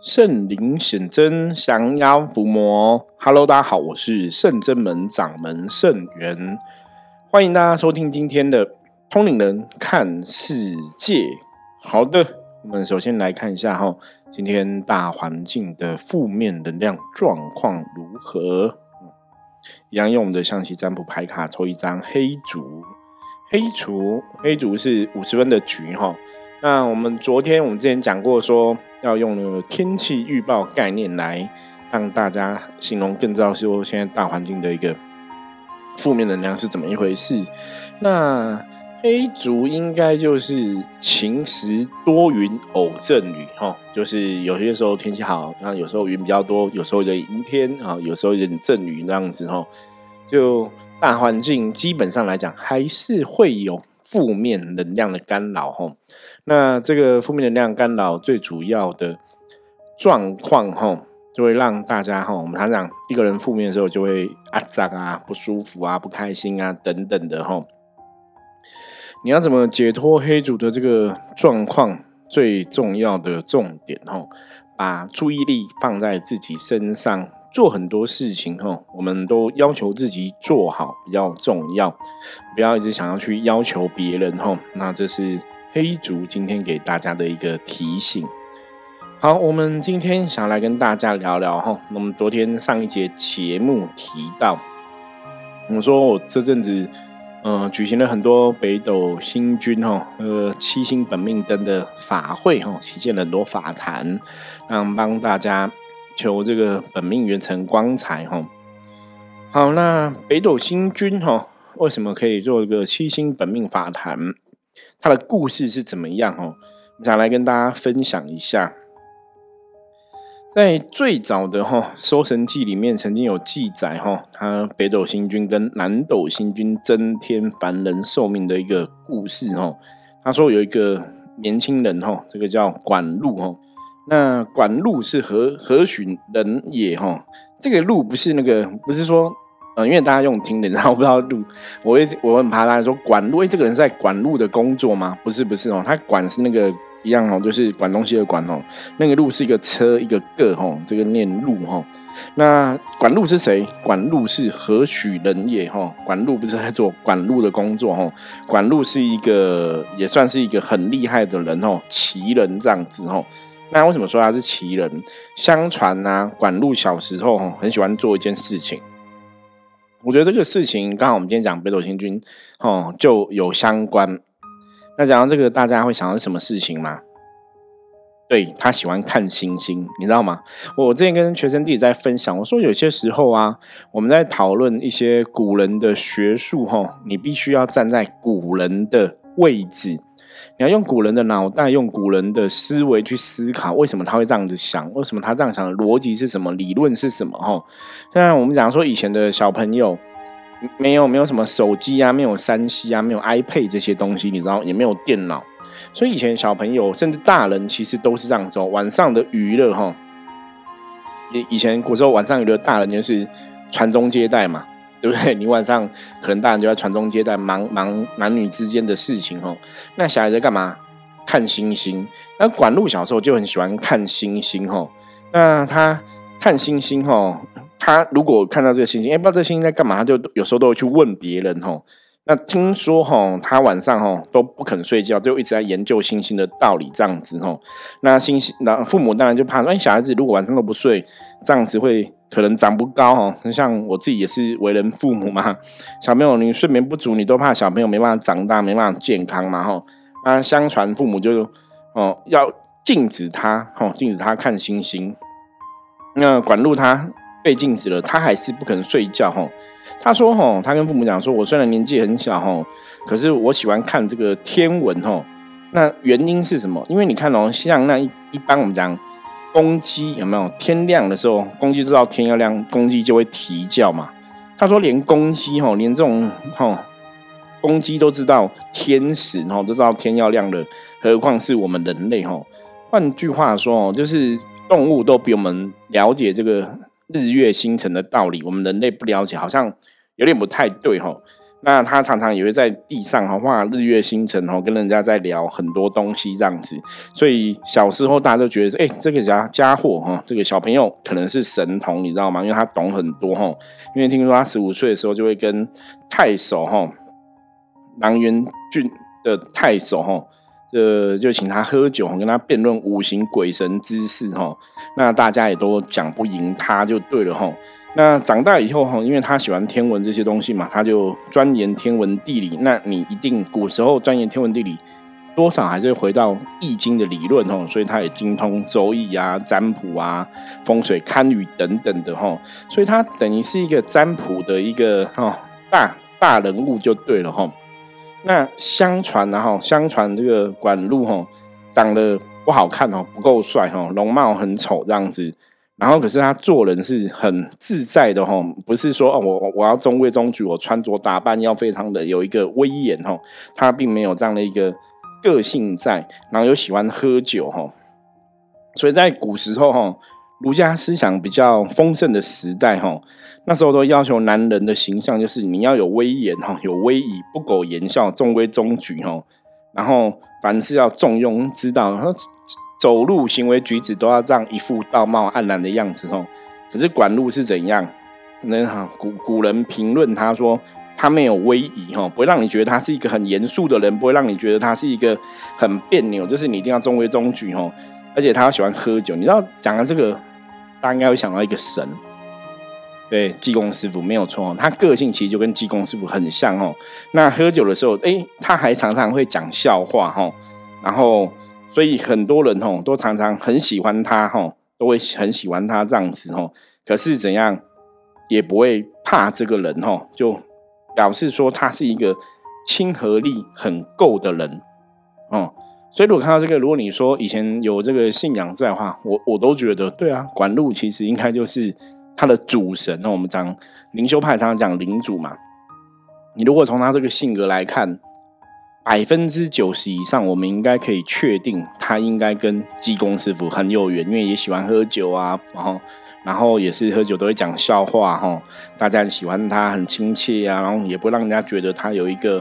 圣灵显真，降妖伏魔。Hello，大家好，我是圣真门掌门圣元，欢迎大家收听今天的通灵人看世界。好的，我们首先来看一下哈，今天大环境的负面能量状况如何？一样用我们的象棋占卜牌卡抽一张黑竹，黑竹，黑竹是五十分的局哈。那我们昨天我们之前讲过说。要用那个天气预报概念来让大家形容，更知道说现在大环境的一个负面能量是怎么一回事。那黑竹应该就是晴时多云偶阵雨，哈，就是有些时候天气好，然后有时候云比较多，有时候有阴天啊，有时候有阵雨那样子，哈，就大环境基本上来讲还是会有负面能量的干扰，哈。那这个负面能量干扰最主要的状况，吼，就会让大家吼，我们常讲一个人负面的时候，就会啊脏啊、不舒服啊、不开心啊等等的吼。你要怎么解脱黑主的这个状况？最重要的重点吼，把注意力放在自己身上，做很多事情哈，我们都要求自己做好比较重要，不要一直想要去要求别人哈。那这是。黑竹今天给大家的一个提醒。好，我们今天想来跟大家聊聊哈。那么昨天上一节节目提到，我说我这阵子嗯举行了很多北斗星君哈呃七星本命灯的法会哈，起建了很多法坛，让帮大家求这个本命元成光彩哈。好，那北斗星君哈为什么可以做一个七星本命法坛？他的故事是怎么样？哦，我想来跟大家分享一下。在最早的哈《搜神记》里面，曾经有记载哈，他北斗星君跟南斗星君增添凡人寿命的一个故事哦。他说有一个年轻人哈，这个叫管路哈。那管路是何何许人也哈？这个路不是那个，不是说。嗯，因为大家用听的，然后不知道路，我会我很怕大家说管路，哎，这个人是在管路的工作吗？不是，不是哦，他管是那个一样哦，就是管东西的管哦。那个路是一个车一个个哦，这个念路哈。那管路是谁？管路是何许人也哈？管路不是在做管路的工作哈？管路是一个也算是一个很厉害的人哦，奇人这样子哦。那为什么说他是奇人？相传呢，管路小时候很喜欢做一件事情。我觉得这个事情刚好我们今天讲北斗星君哦就有相关。那讲到这个，大家会想到什么事情吗？对他喜欢看星星，你知道吗？我之前跟学生弟弟在分享，我说有些时候啊，我们在讨论一些古人的学术哈，你必须要站在古人的位置。你要用古人的脑袋，用古人的思维去思考，为什么他会这样子想？为什么他这样想的？逻辑是什么？理论是什么？哈，像我们讲说，以前的小朋友没有没有什么手机啊，没有三 C 啊，没有 iPad 这些东西，你知道，也没有电脑，所以以前小朋友甚至大人其实都是这样子。晚上的娱乐，哈，以以前古时候晚上娱乐，大人就是传宗接代嘛。对不对？你晚上可能大人就在传宗接代，忙忙男女之间的事情哦。那小孩在干嘛？看星星。那管路小时候就很喜欢看星星哦。那他看星星哦，他如果看到这个星星，哎，不知道这个星星在干嘛，他就有时候都会去问别人哦。那听说哈，他晚上哈都不肯睡觉，就一直在研究星星的道理这样子哈。那星星，那父母当然就怕说，哎，小孩子如果晚上都不睡，这样子会可能长不高哈。像我自己也是为人父母嘛，小朋友你睡眠不足，你都怕小朋友没办法长大，没办法健康嘛哈。那相传父母就哦要禁止他哈，禁止他看星星。那管路他被禁止了，他还是不肯睡觉哈。他说：“吼，他跟父母讲说，我虽然年纪很小，吼，可是我喜欢看这个天文，吼。那原因是什么？因为你看哦，像那一一般我们讲公鸡有没有？天亮的时候，公鸡知道天要亮，公鸡就会啼叫嘛。他说，连公鸡，吼，连这种，吼，公鸡都知道天时，吼，都知道天要亮了，何况是我们人类，吼。换句话说，哦，就是动物都比我们了解这个日月星辰的道理，我们人类不了解，好像。”有点不太对哈，那他常常也会在地上哈画日月星辰哈，跟人家在聊很多东西这样子。所以小时候大家都觉得，哎，这个家家伙哈，这个小朋友可能是神童，你知道吗？因为他懂很多哈。因为听说他十五岁的时候就会跟太守哈，南元郡的太守哈。呃，就请他喝酒，跟他辩论五行鬼神之事哈。那大家也都讲不赢他，就对了哈。那长大以后哈，因为他喜欢天文这些东西嘛，他就钻研天文地理。那你一定古时候钻研天文地理，多少还是回到易经的理论哈。所以他也精通周易啊、占卜啊、风水堪舆等等的哈。所以他等于是一个占卜的一个哈大大人物就对了哈。那相传然后相传这个管路哈长得不好看哦，不够帅哈，容貌很丑这样子。然后可是他做人是很自在的哈，不是说哦我我要中规中矩，我穿着打扮要非常的有一个威严哈。他并没有这样的一个个性在，然后又喜欢喝酒哈。所以在古时候哈。儒家思想比较丰盛的时代，哈，那时候都要求男人的形象就是你要有威严，哈，有威仪，不苟言笑，中规中矩，哈，然后凡事要重用之道，然后走路行为举止都要这样一副道貌岸然的样子，哈。可是管路是怎样？那哈古古人评论他说他没有威仪，哈，不会让你觉得他是一个很严肃的人，不会让你觉得他是一个很别扭，就是你一定要中规中矩，哈，而且他喜欢喝酒。你知道讲的这个。大家应该会想到一个神，对，济公师傅没有错，他个性其实就跟济公师傅很像哦。那喝酒的时候，哎，他还常常会讲笑话哈，然后所以很多人哦都常常很喜欢他哈，都会很喜欢他这样子哦。可是怎样也不会怕这个人哦，就表示说他是一个亲和力很够的人哦。所以，如果看到这个，如果你说以前有这个信仰在的话，我我都觉得对啊，管路其实应该就是他的主神。那我们讲灵修派常常讲领主嘛。你如果从他这个性格来看，百分之九十以上，我们应该可以确定他应该跟济公师傅很有缘，因为也喜欢喝酒啊，然后然后也是喝酒都会讲笑话哈，大家很喜欢他，很亲切啊，然后也不让人家觉得他有一个。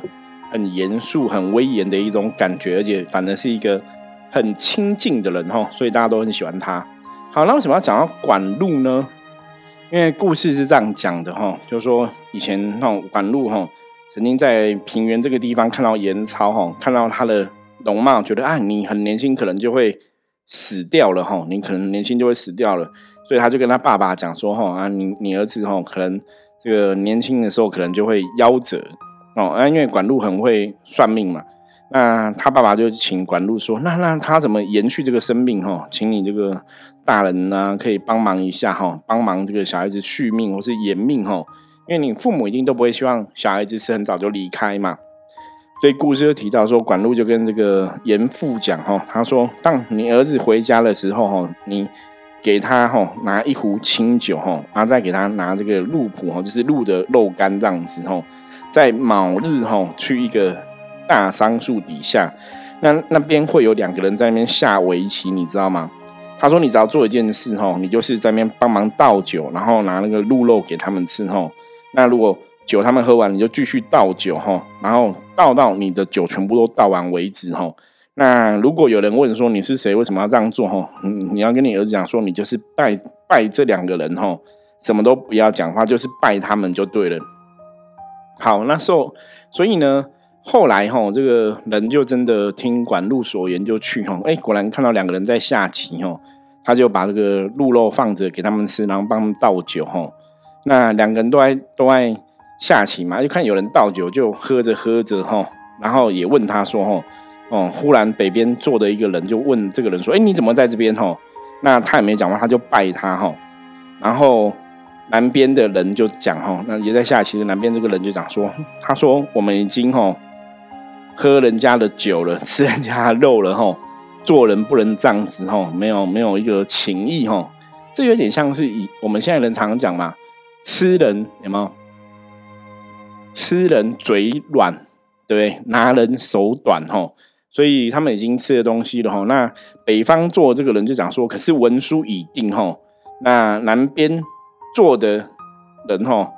很严肃、很威严的一种感觉，而且反而是一个很亲近的人哈，所以大家都很喜欢他。好，那为什么要讲到管路呢？因为故事是这样讲的哈，就是说以前那种管路哈，曾经在平原这个地方看到严超哈，看到他的容貌，觉得啊，你很年轻，可能就会死掉了哈，你可能年轻就会死掉了，所以他就跟他爸爸讲说哈啊，你你儿子哈，可能这个年轻的时候可能就会夭折。哦，那因为管路很会算命嘛，那他爸爸就请管路说，那那他怎么延续这个生命？哈，请你这个大人呢，可以帮忙一下哈，帮忙这个小孩子续命或是延命哈，因为你父母一定都不会希望小孩子是很早就离开嘛。所以故事就提到说，管路就跟这个严父讲哈，他说，当你儿子回家的时候哈，你给他哈拿一壶清酒哈，然后再给他拿这个鹿脯哈，就是鹿的肉干这样子哈。在卯日哈，去一个大桑树底下，那那边会有两个人在那边下围棋，你知道吗？他说：“你只要做一件事哈，你就是在那边帮忙倒酒，然后拿那个鹿肉给他们吃哈。那如果酒他们喝完，你就继续倒酒哈，然后倒到你的酒全部都倒完为止哈。那如果有人问说你是谁，为什么要这样做哈？你你要跟你儿子讲说，你就是拜拜这两个人哈，什么都不要讲话，就是拜他们就对了。”好，那时候，所以呢，后来哈，这个人就真的听管路所言，就去哈，哎，果然看到两个人在下棋哈，他就把这个鹿肉放着给他们吃，然后帮他们倒酒哈。那两个人都爱都爱下棋嘛，就看有人倒酒，就喝着喝着哈，然后也问他说哈，哦，忽然北边坐的一个人就问这个人说，哎，你怎么在这边哈？那他也没讲话，他就拜他哈，然后。南边的人就讲哈，那也在下棋的南边这个人就讲说，他说我们已经哈喝人家的酒了，吃人家的肉了哈，做人不能这样子哈，没有没有一个情义哈，这有点像是以我们现在人常常讲嘛，吃人有没有？吃人嘴软，对不对？拿人手短哈，所以他们已经吃了东西了哈。那北方做这个人就讲说，可是文书已定哈，那南边。做的人哈，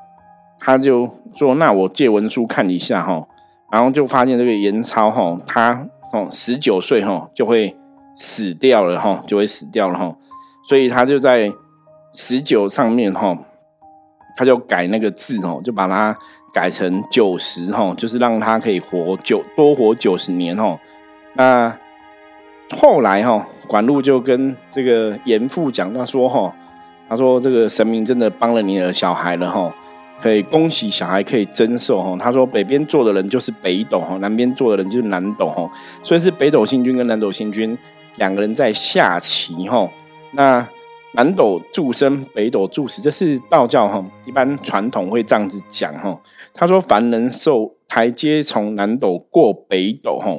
他就说：“那我借文书看一下哈。”然后就发现这个严超哈，他哦十九岁哈就会死掉了哈，就会死掉了哈。所以他就在十九上面哈，他就改那个字哦，就把它改成九十哈，就是让他可以活九多活九十年哈。那后来哈，管路就跟这个严父讲，他说哈。他说：“这个神明真的帮了你的小孩了哈，可以恭喜小孩可以增寿哈。”他说：“北边坐的人就是北斗哈，南边坐的人就是南斗哈，所以是北斗星君跟南斗星君两个人在下棋哈。那南斗助生，北斗助死，这是道教哈，一般传统会这样子讲哈。他说：凡人受台阶从南斗过北斗哈，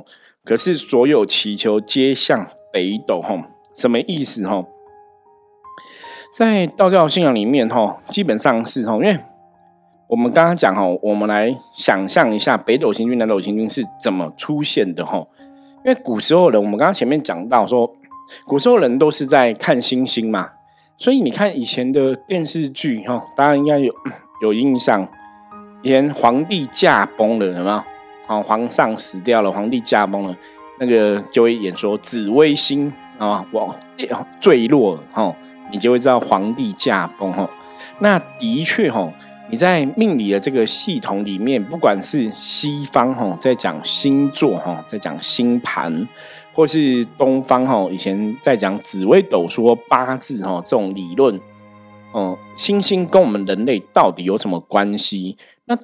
可是所有祈求皆向北斗哈，什么意思哈？”在道教信仰里面，哈，基本上是哈，因为我们刚刚讲哈，我们来想象一下北斗星君、南斗星君是怎么出现的哈。因为古时候人，我们刚刚前面讲到说，古时候人都是在看星星嘛，所以你看以前的电视剧哈，大家应该有有印象，以前皇帝驾崩了，有没有？好，皇上死掉了，皇帝驾崩了，那个就会演说紫微星啊，往坠落哈。你就会知道皇帝驾崩哈，那的确哈，你在命理的这个系统里面，不管是西方哈在讲星座哈，在讲星盘，或是东方哈以前在讲紫微斗数、八字哈这种理论，哦，星星跟我们人类到底有什么关系？那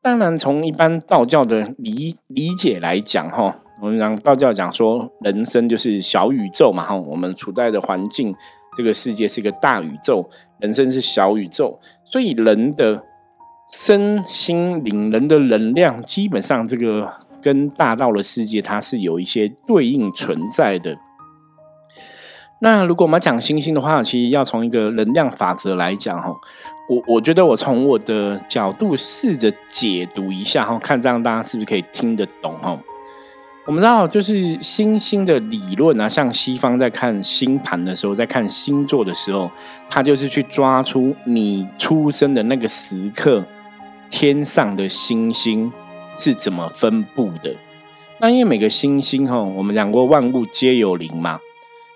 当然从一般道教的理理解来讲哈，我们讲道教讲说人生就是小宇宙嘛哈，我们处在的环境。这个世界是一个大宇宙，人生是小宇宙，所以人的身心灵、人的能量，基本上这个跟大道的世界，它是有一些对应存在的。那如果我们讲星星的话，其实要从一个能量法则来讲，哈，我我觉得我从我的角度试着解读一下，哈，看这样大家是不是可以听得懂，哈。我们知道，就是星星的理论啊，像西方在看星盘的时候，在看星座的时候，他就是去抓出你出生的那个时刻，天上的星星是怎么分布的。那因为每个星星哈，我们讲过万物皆有灵嘛，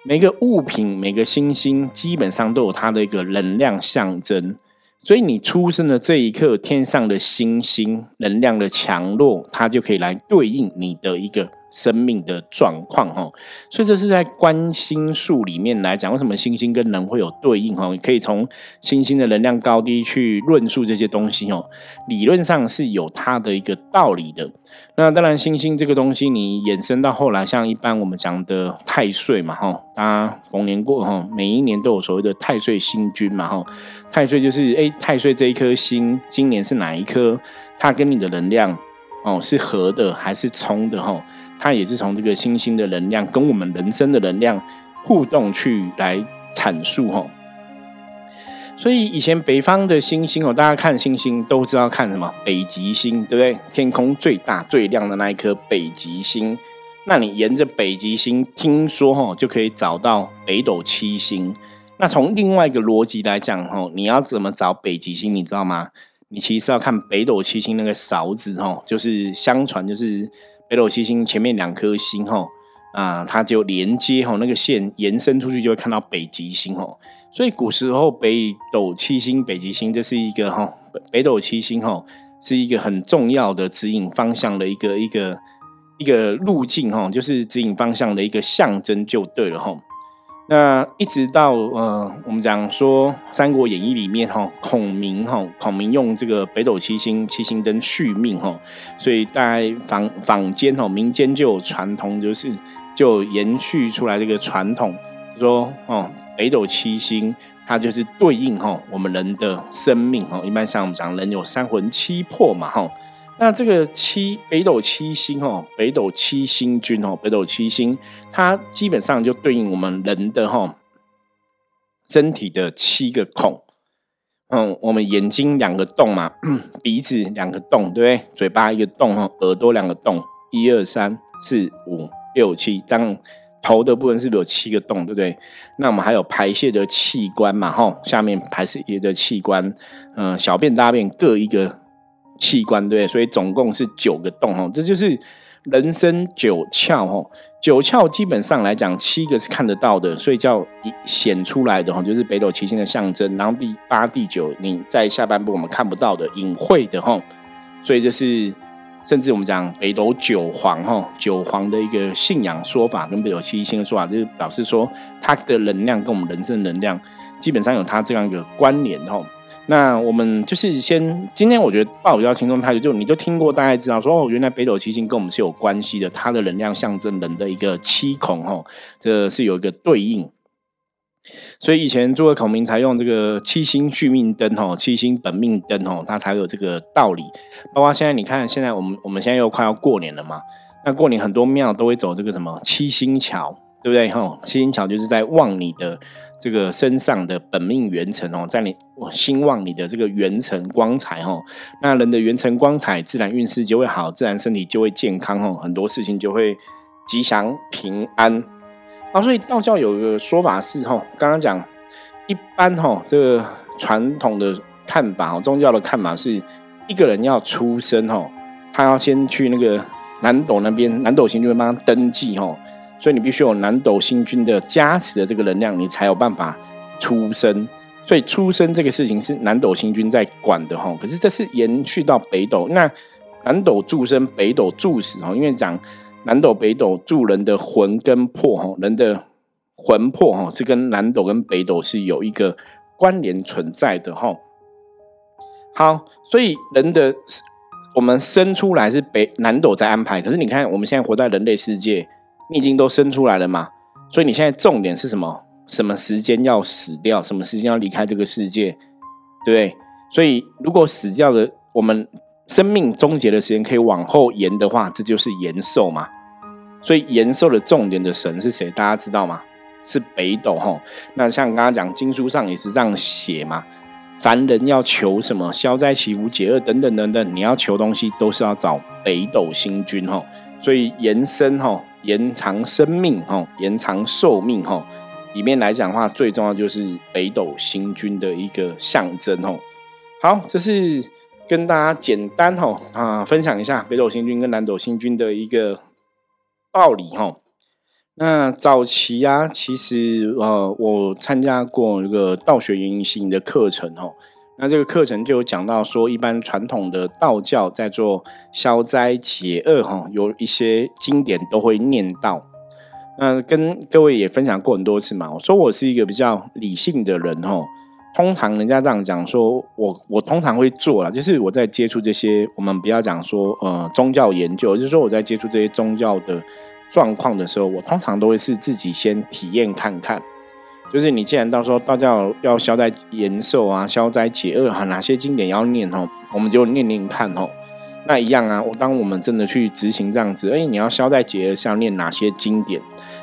每个物品、每个星星基本上都有它的一个能量象征，所以你出生的这一刻，天上的星星能量的强弱，它就可以来对应你的一个。生命的状况哈，所以这是在观星术里面来讲，为什么星星跟人会有对应哈？可以从星星的能量高低去论述这些东西哦。理论上是有它的一个道理的。那当然，星星这个东西，你衍生到后来，像一般我们讲的太岁嘛哈，大家逢年过哈，每一年都有所谓的太岁星君嘛哈。太岁就是哎，太岁这一颗星，今年是哪一颗？它跟你的能量哦是合的还是冲的哈？它也是从这个星星的能量跟我们人生的能量互动去来阐述哈，所以以前北方的星星哦，大家看星星都知道看什么北极星，对不对？天空最大最亮的那一颗北极星，那你沿着北极星，听说哈就可以找到北斗七星。那从另外一个逻辑来讲哈，你要怎么找北极星？你知道吗？你其实要看北斗七星那个勺子哈，就是相传就是。北斗七星前面两颗星哈啊，它就连接哈那个线延伸出去，就会看到北极星哦。所以古时候北斗七星、北极星，这是一个哈北斗七星哈，是一个很重要的指引方向的一个一个一个路径哈，就是指引方向的一个象征就对了哈。那一直到呃，我们讲说《三国演义》里面哈，孔明哈，孔明用这个北斗七星七星灯续命哈，所以在坊坊间哈，民间就有传统，就是就延续出来这个传统，说哦，北斗七星它就是对应哈我们人的生命哈，一般像我们讲人有三魂七魄嘛哈。那这个七北斗七星哦，北斗七星君哦，北斗七星，它基本上就对应我们人的哈身体的七个孔。嗯，我们眼睛两个洞嘛，鼻子两个洞，对不对？嘴巴一个洞哈，耳朵两个洞，一二三四五六七，这样头的部分是不是有七个洞，对不对？那我们还有排泄的器官嘛，哈，下面排泄的器官，嗯，小便大便各一个。器官，对不对？所以总共是九个洞哦，这就是人生九窍哦。九窍基本上来讲，七个是看得到的，所以叫显出来的哈，就是北斗七星的象征。然后第八、第九，你在下半部我们看不到的隐晦的哈，所以这是甚至我们讲北斗九皇哈，九皇的一个信仰说法，跟北斗七星的说法，就是表示说它的能量跟我们人生能量基本上有它这样一个关联哈。那我们就是先，今天我觉得抱比较轻松态度，就你都听过，大概知道说哦，原来北斗七星跟我们是有关系的，它的能量象征人的一个七孔哈，这是有一个对应。所以以前诸葛孔明才用这个七星续命灯哈，七星本命灯哈，它才有这个道理。包括现在你看，现在我们我们现在又快要过年了嘛，那过年很多庙都会走这个什么七星桥，对不对哈？七星桥就是在望你的。这个身上的本命元辰哦，在你我兴旺你的这个元辰光彩哦，那人的元辰光彩，自然运势就会好，自然身体就会健康哦，很多事情就会吉祥平安。啊，所以道教有一个说法是哦，刚刚讲一般哈，这个传统的看法哦，宗教的看法是，一个人要出生哦，他要先去那个南斗那边，南斗星就会帮他登记哦。所以你必须有南斗星君的加持的这个能量，你才有办法出生。所以出生这个事情是南斗星君在管的哈。可是这是延续到北斗，那南斗助生，北斗助死哈。因为讲南斗、北斗助人的魂跟魄哈，人的魂魄哈是跟南斗跟北斗是有一个关联存在的哈。好，所以人的我们生出来是北南斗在安排，可是你看我们现在活在人类世界。你已经都生出来了嘛，所以你现在重点是什么？什么时间要死掉？什么时间要离开这个世界？对不对？所以如果死掉的，我们生命终结的时间可以往后延的话，这就是延寿嘛。所以延寿的重点的神是谁？大家知道吗？是北斗哈。那像刚刚讲经书上也是这样写嘛。凡人要求什么消灾祈福解厄等等等等，你要求东西都是要找北斗星君哈。所以延伸哈。延长生命，哈，延长寿命，哈，里面来讲的话，最重要就是北斗星君的一个象征，哈。好，这是跟大家简单，哈啊，分享一下北斗星君跟南斗星君的一个道理，哈。那早期啊，其实呃，我参加过一个道学原型的课程，哈。那这个课程就有讲到说，一般传统的道教在做消灾解厄哈，有一些经典都会念到。那跟各位也分享过很多次嘛。我说我是一个比较理性的人哈，通常人家这样讲说，我我通常会做了，就是我在接触这些，我们不要讲说呃宗教研究，就是说我在接触这些宗教的状况的时候，我通常都会是自己先体验看看。就是你既然到时候道教要消灾延寿啊，消灾解厄哈，哪些经典要念哦，我们就念念看哦。那一样啊，我当我们真的去执行这样子，哎，你要消灾解厄是要念哪些经典？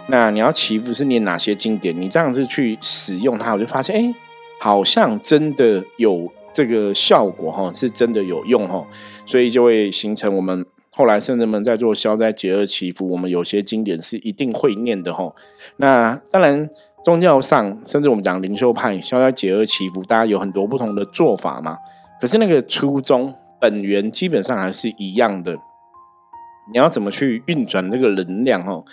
那你要祈福是念哪些经典？你这样子去使用它，我就发现，哎，好像真的有这个效果哈，是真的有用哈，所以就会形成我们后来圣人们在做消灾解厄祈福，我们有些经典是一定会念的哈。那当然。宗教上，甚至我们讲灵修派，消灾解厄祈福，大家有很多不同的做法嘛。可是那个初衷本源基本上还是一样的。你要怎么去运转这个能量？哦？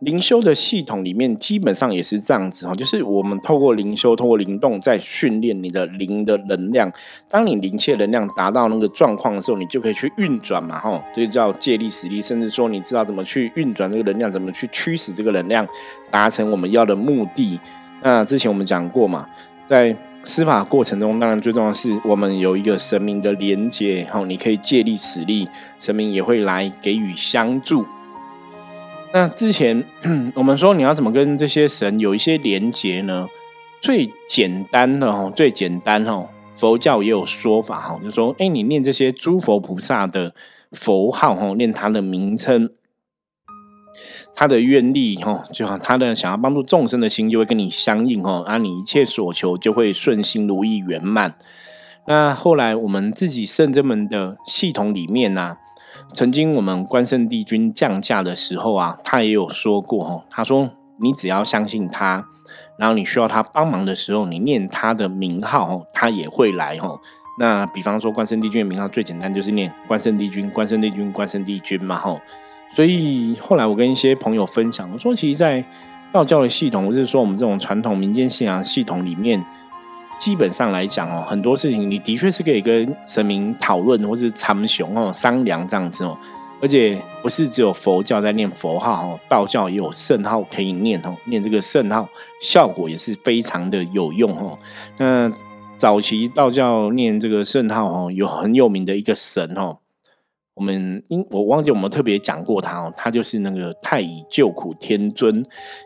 灵修的系统里面基本上也是这样子哈，就是我们透过灵修，透过灵动，在训练你的灵的能量。当你灵气能量达到那个状况的时候，你就可以去运转嘛，哈，这就叫借力使力，甚至说你知道怎么去运转这个能量，怎么去驱使这个能量达成我们要的目的。那之前我们讲过嘛，在司法过程中，当然最重要的是我们有一个神明的连接，哈，你可以借力使力，神明也会来给予相助。那之前 我们说你要怎么跟这些神有一些连结呢？最简单的哈，最简单哈，佛教也有说法哈，就说哎，你念这些诸佛菩萨的佛号哈，念他的名称，他的愿力哈，就好他的想要帮助众生的心就会跟你相应哈，啊，你一切所求就会顺心如意圆满。那后来我们自己圣真门的系统里面呢？曾经我们关圣帝君降价的时候啊，他也有说过哈，他说你只要相信他，然后你需要他帮忙的时候，你念他的名号，他也会来哈。那比方说关圣帝君的名号最简单就是念关圣帝君，关圣帝君，关圣帝君嘛吼。所以后来我跟一些朋友分享，我说其实，在道教的系统，或者说我们这种传统民间信仰系统里面，基本上来讲哦，很多事情你的确是可以跟神明讨论，或是参雄哦商量这样子哦。而且不是只有佛教在念佛号哦，道教也有圣号可以念哦，念这个圣号效果也是非常的有用哦。那早期道教念这个圣号哦，有很有名的一个神哦，我们因我忘记我们特别讲过他哦，他就是那个太乙救苦天尊。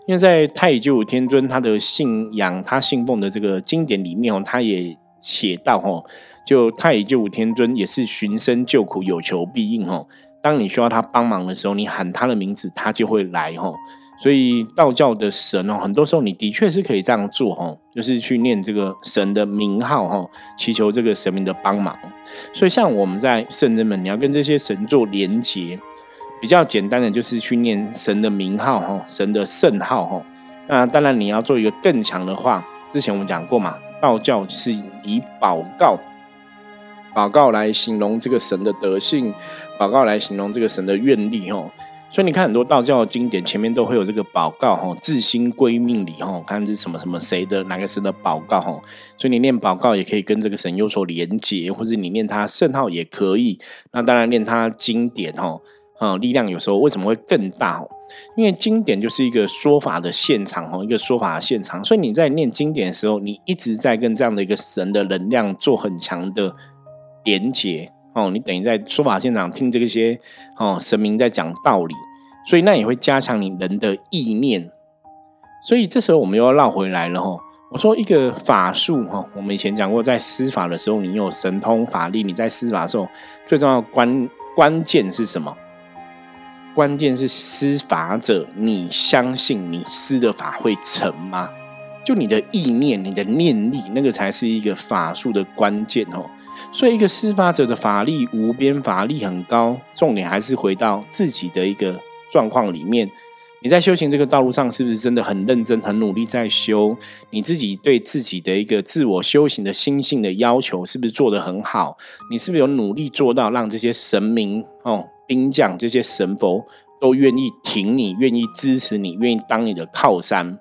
因为在太乙救苦天尊他的信仰，他信奉的这个经典里面哦，他也写到哦，就太乙救苦天尊也是寻声救苦，有求必应哦。当你需要他帮忙的时候，你喊他的名字，他就会来哦。所以道教的神哦，很多时候你的确是可以这样做吼，就是去念这个神的名号吼，祈求这个神明的帮忙。所以像我们在圣人们，你要跟这些神做连结，比较简单的就是去念神的名号吼，神的圣号吼。那当然你要做一个更强的话，之前我们讲过嘛，道教是以祷告。祷告来形容这个神的德性，祷告来形容这个神的愿力哦。所以你看很多道教的经典前面都会有这个祷告哈，自心归命礼哈，看是什么什么谁的哪个神的祷告哈。所以你念祷告也可以跟这个神有所连结，或者你念他圣号也可以。那当然念他经典哈，啊，力量有时候为什么会更大？因为经典就是一个说法的现场哈，一个说法的现场。所以你在念经典的时候，你一直在跟这样的一个神的能量做很强的。连接哦，你等于在说法现场听这些哦神明在讲道理，所以那也会加强你人的意念。所以这时候我们又要绕回来了哈。我说一个法术哈，我们以前讲过，在施法的时候，你有神通法力，你在施法的时候，最重要关关键是什么？关键是施法者，你相信你施的法会成吗？就你的意念，你的念力，那个才是一个法术的关键哦。所以，一个施法者的法力无边，法力很高。重点还是回到自己的一个状况里面。你在修行这个道路上，是不是真的很认真、很努力在修？你自己对自己的一个自我修行的心性的要求，是不是做得很好？你是不是有努力做到，让这些神明、哦兵将、这些神佛都愿意挺你，愿意支持你，愿意当你的靠山？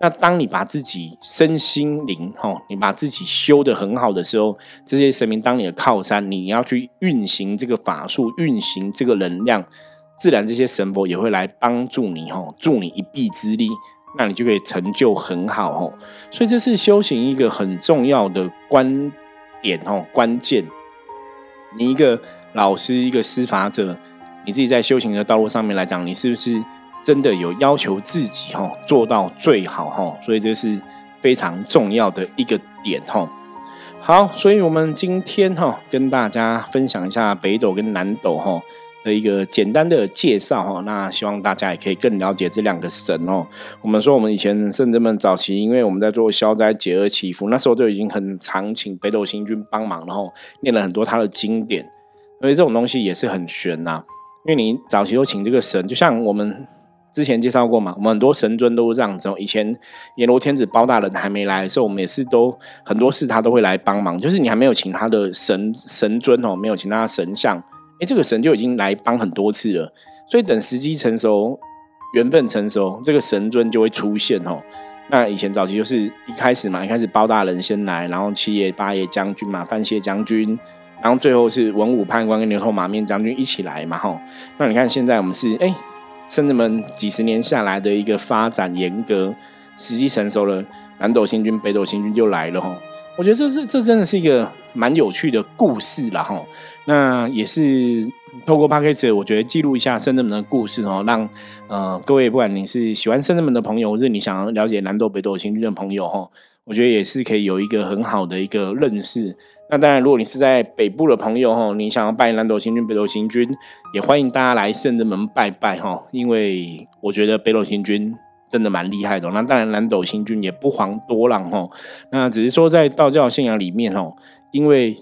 那当你把自己身心灵哈，你把自己修得很好的时候，这些神明当你的靠山，你要去运行这个法术，运行这个能量，自然这些神佛也会来帮助你哈，助你一臂之力，那你就可以成就很好哈。所以这是修行一个很重要的观点哈，关键。你一个老师，一个施法者，你自己在修行的道路上面来讲，你是不是？真的有要求自己哈做到最好哈，所以这是非常重要的一个点哈。好，所以我们今天哈跟大家分享一下北斗跟南斗哈的一个简单的介绍哈。那希望大家也可以更了解这两个神哦。我们说我们以前圣人们早期，因为我们在做消灾解厄祈福，那时候就已经很常请北斗星君帮忙，然后念了很多他的经典。所以这种东西也是很玄呐，因为你早期都请这个神，就像我们。之前介绍过嘛，我们很多神尊都是这样子。以前阎罗天子包大人还没来的时候，我们也是都很多事他都会来帮忙。就是你还没有请他的神神尊哦，没有请他的神像，哎，这个神就已经来帮很多次了。所以等时机成熟，缘分成熟，这个神尊就会出现哦。那以前早期就是一开始嘛，一开始包大人先来，然后七爷八爷将军嘛，范谢将军，然后最后是文武判官跟牛头马面将军一起来嘛，吼。那你看现在我们是哎。甚至们几十年下来的一个发展严格，时机成熟了，南斗星君、北斗星君就来了哈。我觉得这是这真的是一个蛮有趣的故事了哈。那也是透过 p a c k a g e 我觉得记录一下圣人们的故事哦，让呃各位不管你是喜欢圣人们的朋友，或者你想要了解南斗、北斗星君的朋友哈，我觉得也是可以有一个很好的一个认识。那当然，如果你是在北部的朋友哈，你想要拜南斗星君、北斗星君，也欢迎大家来圣人门拜拜哈。因为我觉得北斗星君真的蛮厉害的。那当然，南斗星君也不遑多让哈。那只是说在道教信仰里面哈，因为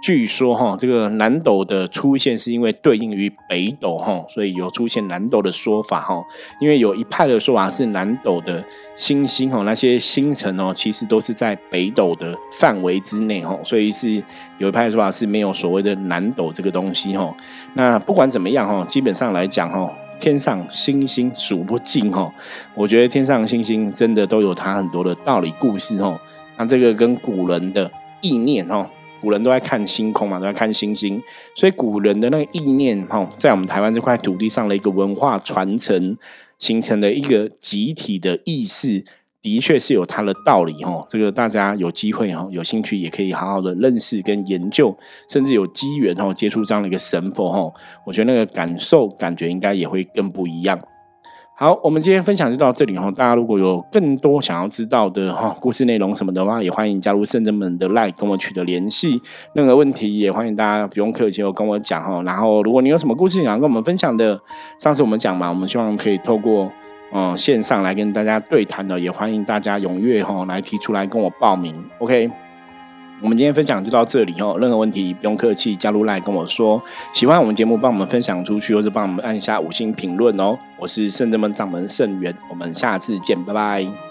据说哈，这个南斗的出现是因为对应于北斗哈，所以有出现南斗的说法哈。因为有一派的说法是南斗的星星哈，那些星辰哦，其实都是在北斗的范围之内哈，所以是有一派的说法是没有所谓的南斗这个东西哈。那不管怎么样哈，基本上来讲哈，天上星星数不尽哈。我觉得天上星星真的都有它很多的道理故事哈。那这个跟古人的意念哈。古人都在看星空嘛，都在看星星，所以古人的那个意念哈，在我们台湾这块土地上的一个文化传承形成的一个集体的意识，的确是有它的道理哈。这个大家有机会哈，有兴趣也可以好好的认识跟研究，甚至有机缘哈接触这样的一个神佛哈，我觉得那个感受感觉应该也会更不一样。好，我们今天分享就到这里哈。大家如果有更多想要知道的哈故事内容什么的话，也欢迎加入圣正门的 Line 跟我取得联系。任何问题也欢迎大家不用客气哦跟我讲哈。然后如果你有什么故事想要跟我们分享的，上次我们讲嘛，我们希望可以透过嗯线上来跟大家对谈的，也欢迎大家踊跃哈来提出来跟我报名。OK。我们今天分享就到这里哦，任何问题不用客气，加入来跟我说。喜欢我们节目，帮我们分享出去，或者帮我们按下五星评论哦。我是圣真门掌门圣元，我们下次见，拜拜。